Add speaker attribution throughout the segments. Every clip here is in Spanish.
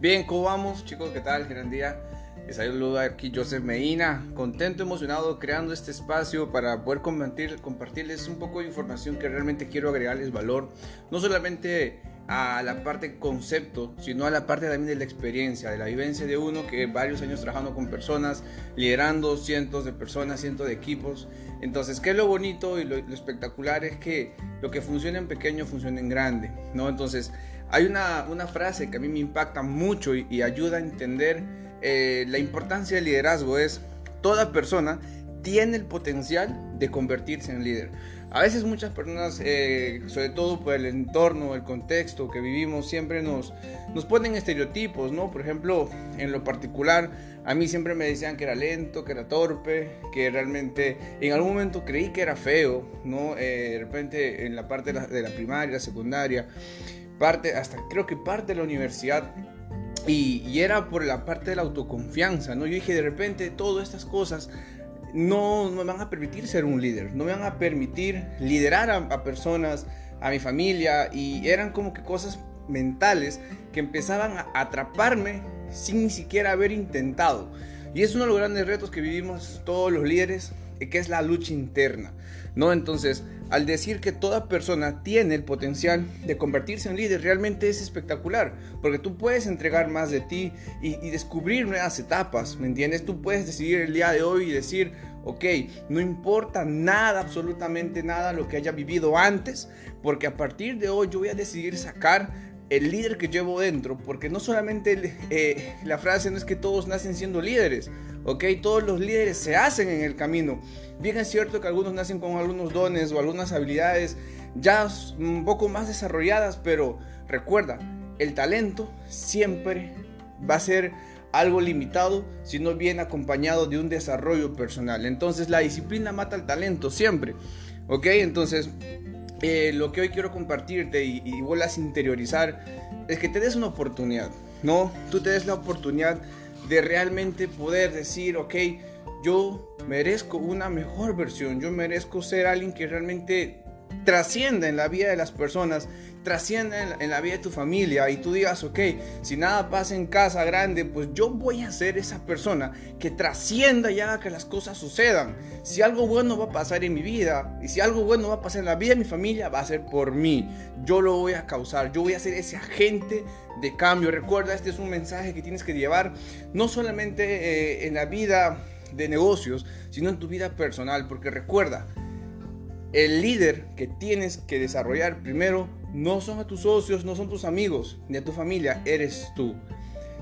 Speaker 1: Bien, ¿cómo vamos chicos? ¿Qué tal? Gran día. Les saludo aquí Joseph Medina, contento, emocionado creando este espacio para poder compartir, compartirles un poco de información que realmente quiero agregarles valor, no solamente a la parte concepto, sino a la parte también de la experiencia, de la vivencia de uno que varios años trabajando con personas, liderando cientos de personas, cientos de equipos. Entonces, ¿qué es lo bonito y lo, espectacular? Es que lo que funciona en pequeño funciona en grande, ¿no? Entonces, hay una, una frase que a mí me impacta mucho y, ayuda a entender eh, la importancia del liderazgo. Es, toda persona tiene el potencial de convertirse en líder. A veces muchas personas, eh, sobre todo por el entorno, el contexto que vivimos, siempre nos, nos ponen estereotipos, ¿no? Por ejemplo, en lo particular, a mí siempre me decían que era lento, que era torpe, que realmente en algún momento creí que era feo, ¿no? Eh, de repente en la parte de la, de la primaria, secundaria parte, hasta creo que parte de la universidad. Y, era por la parte de la autoconfianza, ¿no? Yo dije, de repente, todas estas cosas no, me van a permitir ser un líder, no me van a permitir liderar a, personas, a mi familia, y eran como que cosas mentales que empezaban a atraparme sin ni siquiera haber intentado. Y es uno de los grandes retos que vivimos todos los líderes, que es la lucha interna, ¿no? Entonces, al decir que toda persona tiene el potencial de convertirse en líder, realmente es espectacular, porque tú puedes entregar más de ti y, descubrir nuevas etapas, ¿me entiendes? Tú puedes decidir el día de hoy y decir, ok, no importa nada, absolutamente nada lo que haya vivido antes, porque a partir de hoy yo voy a decidir sacar el líder que llevo dentro, porque no solamente eh, la frase no es que todos nacen siendo líderes, ok, todos los líderes se hacen en el camino. Bien es cierto que algunos nacen con algunos dones o algunas habilidades ya un poco más desarrolladas, pero recuerda, el talento siempre va a ser algo limitado si no viene acompañado de un desarrollo personal. Entonces la disciplina mata el talento siempre, ok, entonces eh, lo que hoy quiero compartirte y, y vuelvas a interiorizar es que te des una oportunidad, ¿no? Tú te des la oportunidad de realmente poder decir, ok, yo merezco una mejor versión, yo merezco ser alguien que realmente trascienda en la vida de las personas trascienda en, la vida de tu familia y tú digas, ok, si nada pasa en casa grande, pues yo voy a ser esa persona que trascienda y haga que las cosas sucedan. Si algo bueno va a pasar en mi vida y si algo bueno va a pasar en la vida de mi familia, va a ser por mí. Yo lo voy a causar, yo voy a ser ese agente de cambio. Recuerda, este es un mensaje que tienes que llevar no solamente eh, en la vida de negocios, sino en tu vida personal, porque recuerda, el líder que tienes que desarrollar primero no son a tus socios, no son tus amigos, ni a tu familia, eres tú.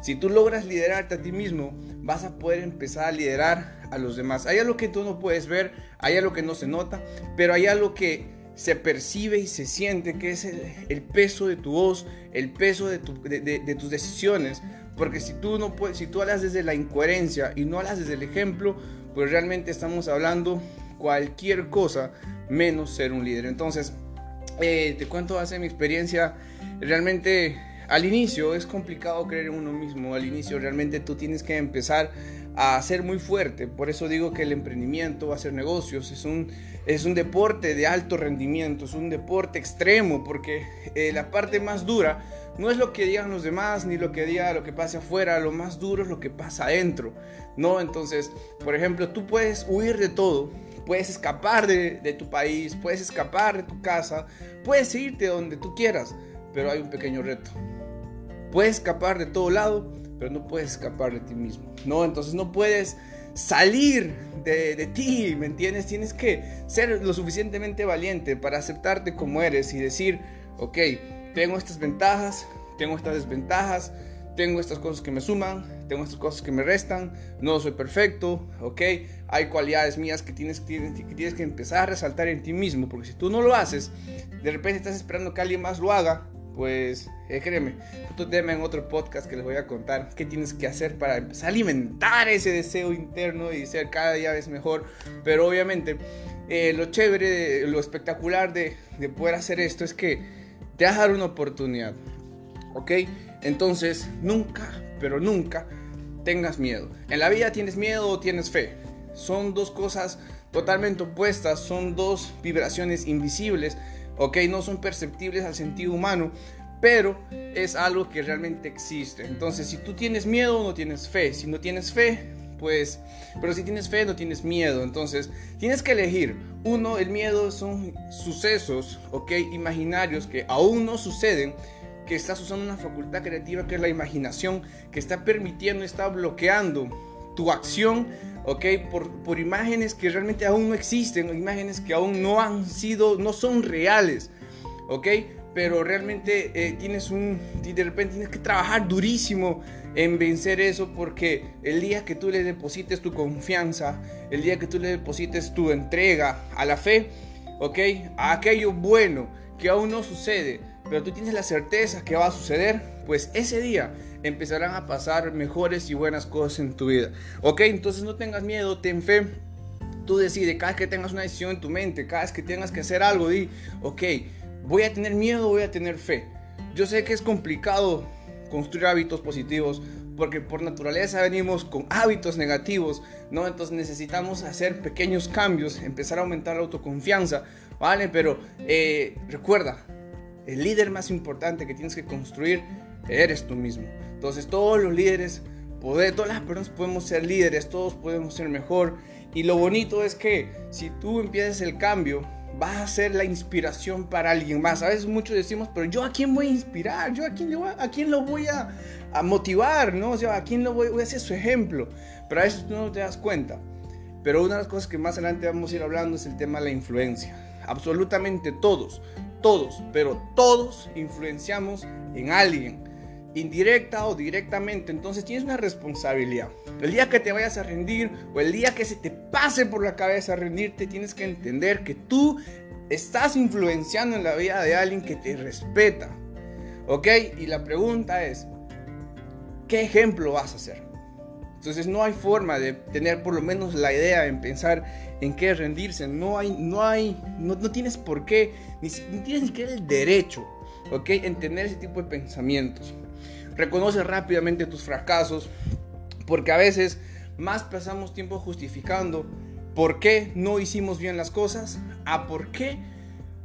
Speaker 1: Si tú logras liderarte a ti mismo, vas a poder empezar a liderar a los demás. Hay algo que tú no puedes ver, hay algo que no se nota, pero hay algo que se percibe y se siente, que es el, peso de tu voz, el peso de, tus decisiones. Porque si tú, no puedes, si tú hablas desde la incoherencia y no hablas desde el ejemplo, pues realmente estamos hablando cualquier cosa menos ser un líder. Entonces, eh, te cuento hace mi experiencia, realmente al inicio es complicado creer en uno mismo, al inicio realmente tú tienes que empezar a ser muy fuerte, por eso digo que el emprendimiento, hacer negocios, es un, es un deporte de alto rendimiento, es un deporte extremo, porque eh, la parte más dura no es lo que digan los demás, ni lo que diga lo que pasa afuera, lo más duro es lo que pasa adentro, ¿no? Entonces, por ejemplo, tú puedes huir de todo, puedes escapar de, tu país, puedes escapar de tu casa, puedes irte donde tú quieras, pero hay un pequeño reto. Puedes escapar de todo lado, pero no puedes escapar de ti mismo, ¿no? Entonces no puedes salir de, de, ti, ¿me entiendes? Tienes que ser lo suficientemente valiente para aceptarte como eres y decir, ok, tengo estas ventajas, tengo estas desventajas, tengo estas cosas que me suman, tengo estas cosas que me restan, no soy perfecto, ¿ok? Hay cualidades mías que tienes, que tienes que empezar a resaltar en ti mismo, porque si tú no lo haces, de repente estás esperando que alguien más lo haga, pues eh, créeme, otro tema en otro podcast que les voy a contar qué tienes que hacer para empezar a alimentar ese deseo interno y ser cada día mejor, pero obviamente eh, lo chévere, lo espectacular de, de poder hacer esto es que te vas a dar una oportunidad, ¿ok? Entonces, nunca, pero nunca tengas miedo. En la vida tienes miedo o tienes fe. Son dos cosas totalmente opuestas, son dos vibraciones invisibles, ok, no son perceptibles al sentido humano, pero es algo que realmente existe. Entonces, si tú tienes miedo, no tienes fe. Si no tienes fe, pues, pero si tienes fe, no tienes miedo. Entonces, tienes que elegir. Uno, el miedo son sucesos, ok, imaginarios que aún no suceden, que estás usando una facultad creativa que es la imaginación, que está permitiendo, está bloqueando tu acción, ok, por, por imágenes que realmente aún no existen, imágenes que aún no han sido, no son reales, ok pero realmente eh, tienes un, de repente tienes que trabajar durísimo en vencer eso porque el día que tú le deposites tu confianza, el día que tú le deposites tu entrega a la fe, ¿ok? A aquello bueno que aún no sucede, pero tú tienes la certeza que va a suceder, pues ese día empezarán a pasar mejores y buenas cosas en tu vida, ¿ok? Entonces no tengas miedo, ten fe. Tú decides, cada vez que tengas una decisión en tu mente, cada vez que tengas que hacer algo, di, ok, voy a tener miedo, voy a tener fe. Yo sé que es complicado construir hábitos positivos porque por naturaleza venimos con hábitos negativos, ¿no? Entonces necesitamos hacer pequeños cambios, empezar a aumentar la autoconfianza, ¿vale? Pero eh, recuerda, el líder más importante que tienes que construir eres tú mismo. Entonces todos los líderes, poder, todas las personas podemos ser líderes, todos podemos ser mejor. Y lo bonito es que si tú empiezas el cambio, vas a ser la inspiración para alguien más. A veces muchos decimos, pero yo a quién voy a inspirar, yo a quién, voy, a, quién lo voy a, motivar, ¿no? O sea, a quién lo voy, voy, a hacer su ejemplo. Pero a veces tú no te das cuenta. Pero una de las cosas que más adelante vamos a ir hablando es el tema de la influencia. Absolutamente todos, todos, pero todos influenciamos en alguien indirecta o directamente. Entonces tienes una responsabilidad. El día que te vayas a rendir o el día que se te pase por la cabeza rendirte, tienes que entender que tú estás influenciando en la vida de alguien que te respeta. ¿Ok? Y la pregunta es, ¿qué ejemplo vas a hacer? Entonces no hay forma de tener por lo menos la idea en pensar en qué rendirse. No hay, no hay, no, tienes por qué, ni, tienes ni siquiera el derecho, ¿ok? En tener ese tipo de pensamientos. Reconoce rápidamente tus fracasos, porque a veces más pasamos tiempo justificando por qué no hicimos bien las cosas, a por qué,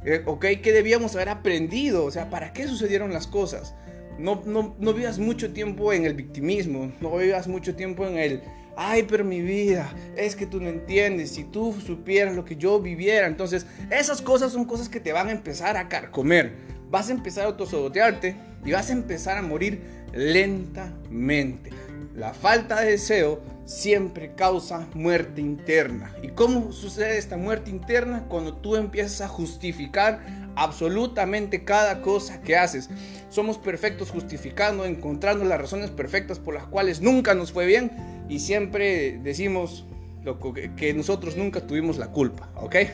Speaker 1: eh, ok, qué debíamos haber aprendido, o sea, para qué sucedieron las cosas. No, no, no vivas mucho tiempo en el victimismo, no vivas mucho tiempo en el, ay, pero mi vida, es que tú no entiendes, si tú supieras lo que yo viviera, entonces esas cosas son cosas que te van a empezar a carcomer, vas a empezar a autosabotearte y vas a empezar a morir lentamente. La falta de deseo siempre causa muerte interna. ¿Y cómo sucede esta muerte interna? Cuando tú empiezas a justificar absolutamente cada cosa que haces. Somos perfectos justificando, encontrando las razones perfectas por las cuales nunca nos fue bien y siempre decimos lo que nosotros nunca tuvimos la culpa, ¿ok?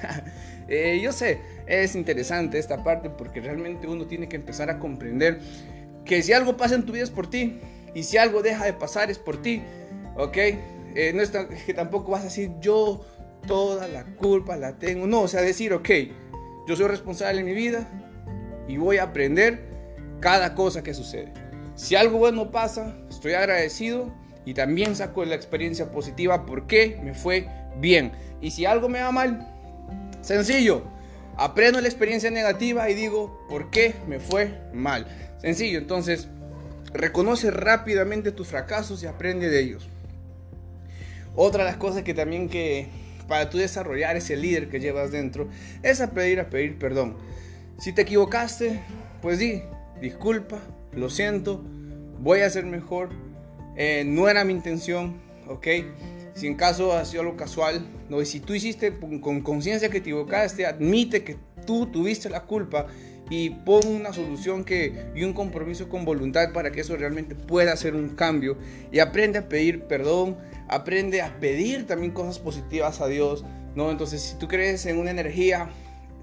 Speaker 1: Eh, yo sé, es interesante esta parte porque realmente uno tiene que empezar a comprender que si algo pasa en tu vida es por ti. Y si algo deja de pasar es por ti. ¿Ok? Eh, no es que tampoco vas a decir yo toda la culpa la tengo. No, o sea, decir, ok, yo soy responsable en mi vida y voy a aprender cada cosa que sucede. Si algo bueno pasa, estoy agradecido y también saco la experiencia positiva porque me fue bien. Y si algo me va mal, sencillo, aprendo la experiencia negativa y digo, ¿por qué me fue mal? Sencillo, entonces, reconoce rápidamente tus fracasos y aprende de ellos. Otra de las cosas que también que para tú desarrollar ese líder que llevas dentro es a pedir a pedir perdón. Si te equivocaste, pues di, disculpa, lo siento, voy a ser mejor, eh, no era mi intención, ¿ok? Si en caso ha sido algo casual, no, si tú hiciste con conciencia que te equivocaste, admite que tú tuviste la culpa y pon una solución que, y un compromiso con voluntad para que eso realmente pueda hacer un cambio. Y aprende a pedir perdón, aprende a pedir también cosas positivas a Dios. ¿no? Entonces, si tú crees en una energía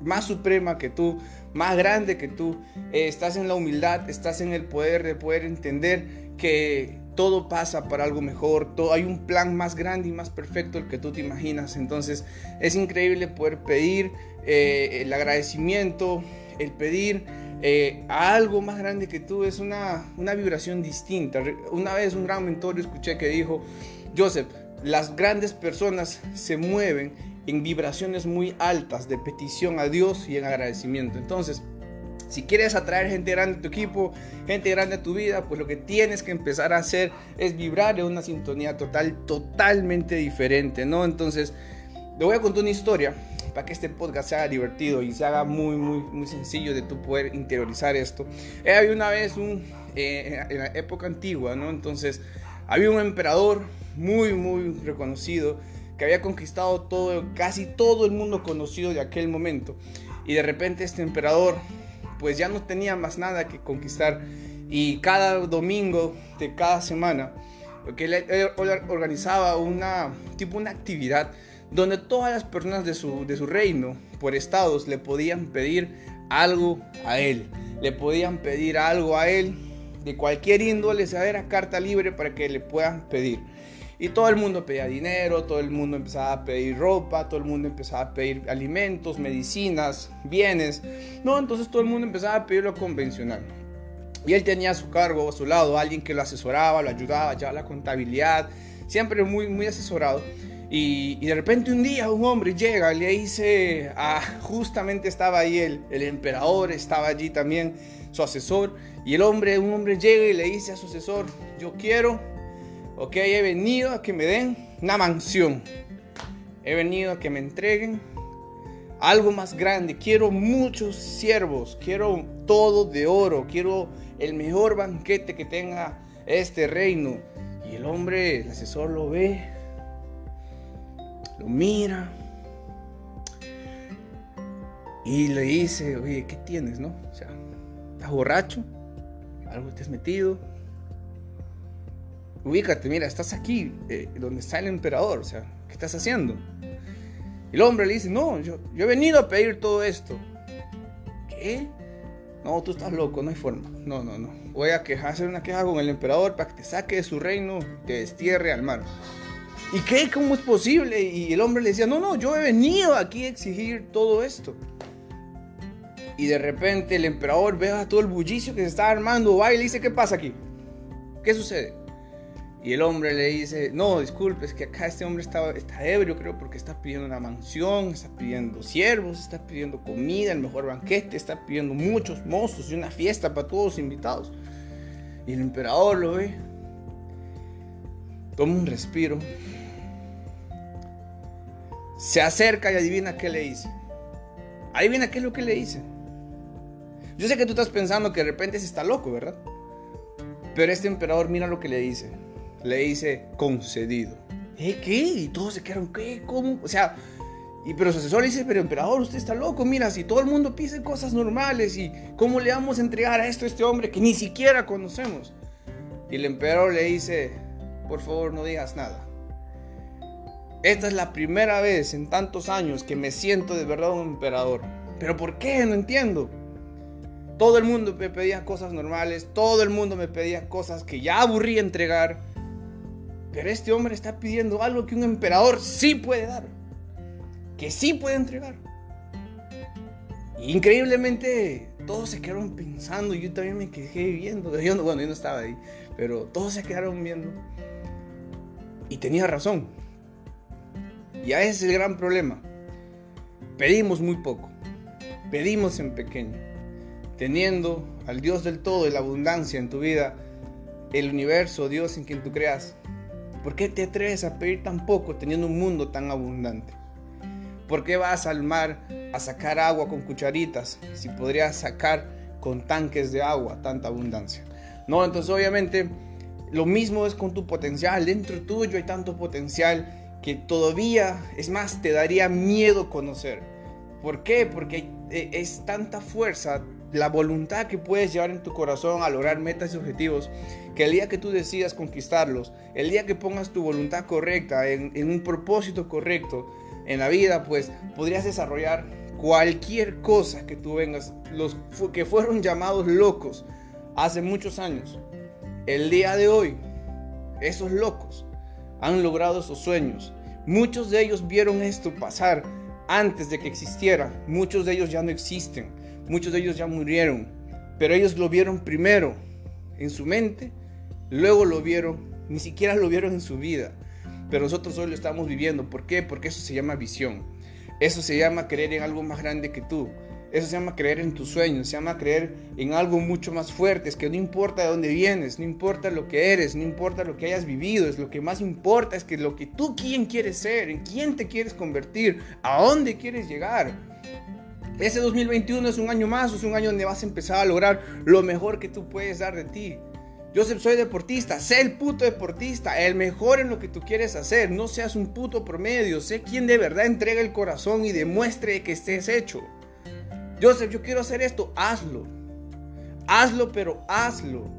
Speaker 1: más suprema que tú, más grande que tú, eh, estás en la humildad, estás en el poder de poder entender que todo pasa para algo mejor, todo, hay un plan más grande y más perfecto el que tú te imaginas. Entonces es increíble poder pedir eh, el agradecimiento, el pedir eh, a algo más grande que tú es una, una vibración distinta. Una vez un gran mentor escuché que dijo, Joseph, las grandes personas se mueven en vibraciones muy altas de petición a Dios y en agradecimiento. Entonces, Si quieres atraer gente grande a tu equipo, gente grande a tu vida, pues lo que tienes que empezar a hacer es vibrar en una sintonía total, totalmente diferente, ¿no? Entonces, le voy a contar una historia para que este podcast sea divertido y se haga muy, muy, muy sencillo de tu poder interiorizar esto. Eh, había una vez un, eh, en la época antigua, ¿no? Entonces, había un emperador muy, muy reconocido que había conquistado todo, casi todo el mundo conocido de aquel momento. Y de repente este emperador pues ya no tenía más nada que conquistar. Y cada domingo de cada semana que él, organizaba una tipo una actividad donde todas las personas de su, de su reino por estados le podían pedir algo a él. Le podían pedir algo a él de cualquier índole se era carta libre para que le puedan pedir y todo el mundo pedía dinero, todo el mundo empezaba a pedir ropa, todo el mundo empezaba a pedir alimentos, medicinas, bienes. No, entonces todo el mundo empezaba a pedir lo convencional. Y él tenía a su cargo, a su lado, alguien que lo asesoraba, lo ayudaba, ya la contabilidad, siempre muy, muy asesorado. Y, de repente un día un hombre llega le dice, ah, justamente estaba ahí el, el emperador, estaba allí también su asesor. Y el hombre, un hombre llega y le dice a su asesor, yo quiero Ok, he venido a que me den una mansión. He venido a que me entreguen algo más grande. Quiero muchos siervos. Quiero todo de oro. Quiero el mejor banquete que tenga este reino. Y el hombre, el asesor lo ve. Lo mira. Y le dice, oye, ¿qué tienes, no? O sea, ¿estás borracho? ¿Algo te has metido? Ubícate, mira, estás aquí, eh, donde está el emperador, o sea, ¿qué estás haciendo? El hombre le dice, no, yo, yo he venido a pedir todo esto. ¿Qué? No, tú estás loco, no hay forma. No, no, no. Voy a quejar, hacer una queja con el emperador para que te saque de su reino, te destierre al mar. ¿Y qué? ¿Cómo es posible? Y el hombre le decía, no, no, yo he venido aquí a exigir todo esto. Y de repente el emperador ve a todo el bullicio que se está armando, va y le dice, ¿qué pasa aquí? ¿Qué sucede? Y el hombre le dice, no, disculpe, es que acá este hombre está, está ebrio, creo, porque está pidiendo una mansión, está pidiendo siervos, está pidiendo comida, el mejor banquete, está pidiendo muchos mozos y una fiesta para todos los invitados. Y el emperador lo ve, toma un respiro, se acerca y adivina qué le dice. Adivina qué es lo que le dice. Yo sé que tú estás pensando que de repente se está loco, ¿verdad? Pero este emperador mira lo que le dice le dice concedido. ¿Eh, qué? Y todos se quedaron, ¿qué? ¿Cómo? O sea, y pero su asesor le dice, pero emperador, usted está loco, mira, si todo el mundo pide cosas normales y cómo le vamos a entregar a esto a este hombre que ni siquiera conocemos. Y el emperador le dice, por favor no digas nada. Esta es la primera vez en tantos años que me siento de verdad un emperador. ¿Pero por qué? No entiendo. Todo el mundo me pedía cosas normales, todo el mundo me pedía cosas que ya aburrí entregar. Pero este hombre está pidiendo algo que un emperador sí puede dar, que sí puede entregar. increíblemente todos se quedaron pensando, yo también me quedé viendo, yo bueno, yo no estaba ahí, pero todos se quedaron viendo. Y tenía razón. Y ese es el gran problema. Pedimos muy poco, pedimos en pequeño, teniendo al Dios del todo y la abundancia en tu vida, el universo, Dios en quien tú creas, ¿Por qué te atreves a pedir tan poco teniendo un mundo tan abundante? ¿Por qué vas al mar a sacar agua con cucharitas si podrías sacar con tanques de agua tanta abundancia? No, entonces obviamente lo mismo es con tu potencial. Dentro tuyo hay tanto potencial que todavía, es más, te daría miedo conocer. ¿Por qué? Porque eh, es tanta fuerza, la voluntad que puedes llevar en tu corazón a lograr metas y objetivos, que el día que tú decidas conquistarlos, el día que pongas tu voluntad correcta en, un propósito correcto en la vida, pues podrías desarrollar cualquier cosa que tú vengas, los que fueron llamados locos hace muchos años. El día de hoy, esos locos han logrado esos sueños. Muchos de ellos vieron esto pasar antes de que existiera. Muchos de ellos ya no existen. Muchos de ellos ya murieron, pero ellos lo vieron primero en su mente, luego lo vieron, ni siquiera lo vieron en su vida, pero nosotros hoy lo estamos viviendo. ¿Por qué? Porque eso se llama visión. Eso se llama creer en algo más grande que tú. Eso se llama creer en tus sueños, se llama creer en algo mucho más fuerte. Es que no importa de dónde vienes, no importa lo que eres, no importa lo que hayas vivido, es lo que más importa es que lo que tú quién quieres ser, en quién te quieres convertir, a dónde quieres llegar. Ese 2021 es un año más, es un año donde vas a empezar a lograr lo mejor que tú puedes dar de ti. Yo soy deportista, sé el puto deportista, el mejor en lo que tú quieres hacer. No seas un puto promedio, sé quien de verdad entrega el corazón y demuestre que estés hecho. Joseph, yo quiero hacer esto, hazlo. Hazlo, pero hazlo.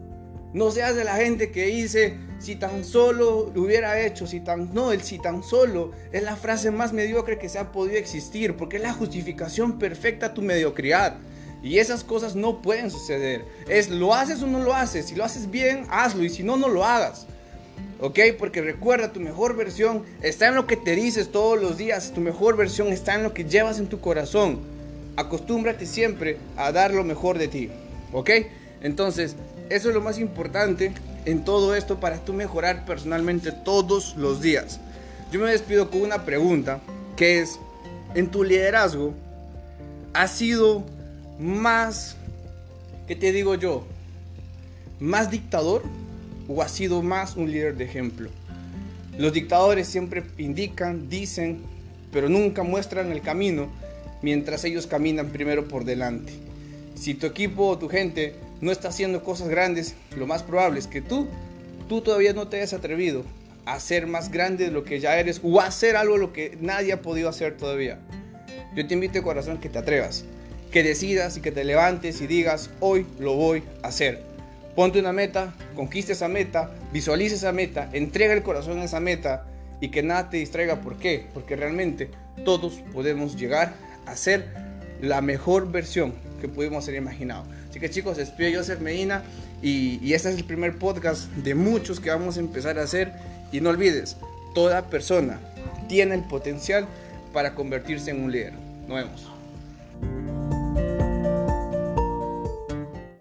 Speaker 1: No seas de la gente que dice, si tan solo lo hubiera hecho, si tan... No, el si tan solo es la frase más mediocre que se ha podido existir, porque es la justificación perfecta a tu mediocridad. Y esas cosas no pueden suceder. Es lo haces o no lo haces. Si lo haces bien, hazlo. Y si no, no lo hagas. ¿Ok? Porque recuerda, tu mejor versión está en lo que te dices todos los días. Tu mejor versión está en lo que llevas en tu corazón. Acostúmbrate siempre a dar lo mejor de ti. ¿Ok? Entonces, eso es lo más importante en todo esto para tú mejorar personalmente todos los días. Yo me despido con una pregunta que es, en tu liderazgo, ¿has sido más, ¿qué te digo yo? ¿Más dictador o has sido más un líder de ejemplo? Los dictadores siempre indican, dicen, pero nunca muestran el camino mientras ellos caminan primero por delante. Si tu equipo o tu gente no está haciendo cosas grandes, lo más probable es que tú, tú todavía no te hayas atrevido a ser más grande de lo que ya eres o a hacer algo lo que nadie ha podido hacer todavía. Yo te invito corazón que te atrevas que decidas y que te levantes y digas, hoy lo voy a hacer. Ponte una meta, conquiste esa meta, visualice esa meta, entrega el corazón a esa meta y que nada te distraiga. ¿Por qué? Porque realmente todos podemos llegar a ser la mejor versión que pudimos haber imaginado. Así que chicos, despido Joseph Medina y, y este es el primer podcast de muchos que vamos a empezar a hacer. Y no olvides, toda persona tiene el potencial para convertirse en un líder. Nos vemos.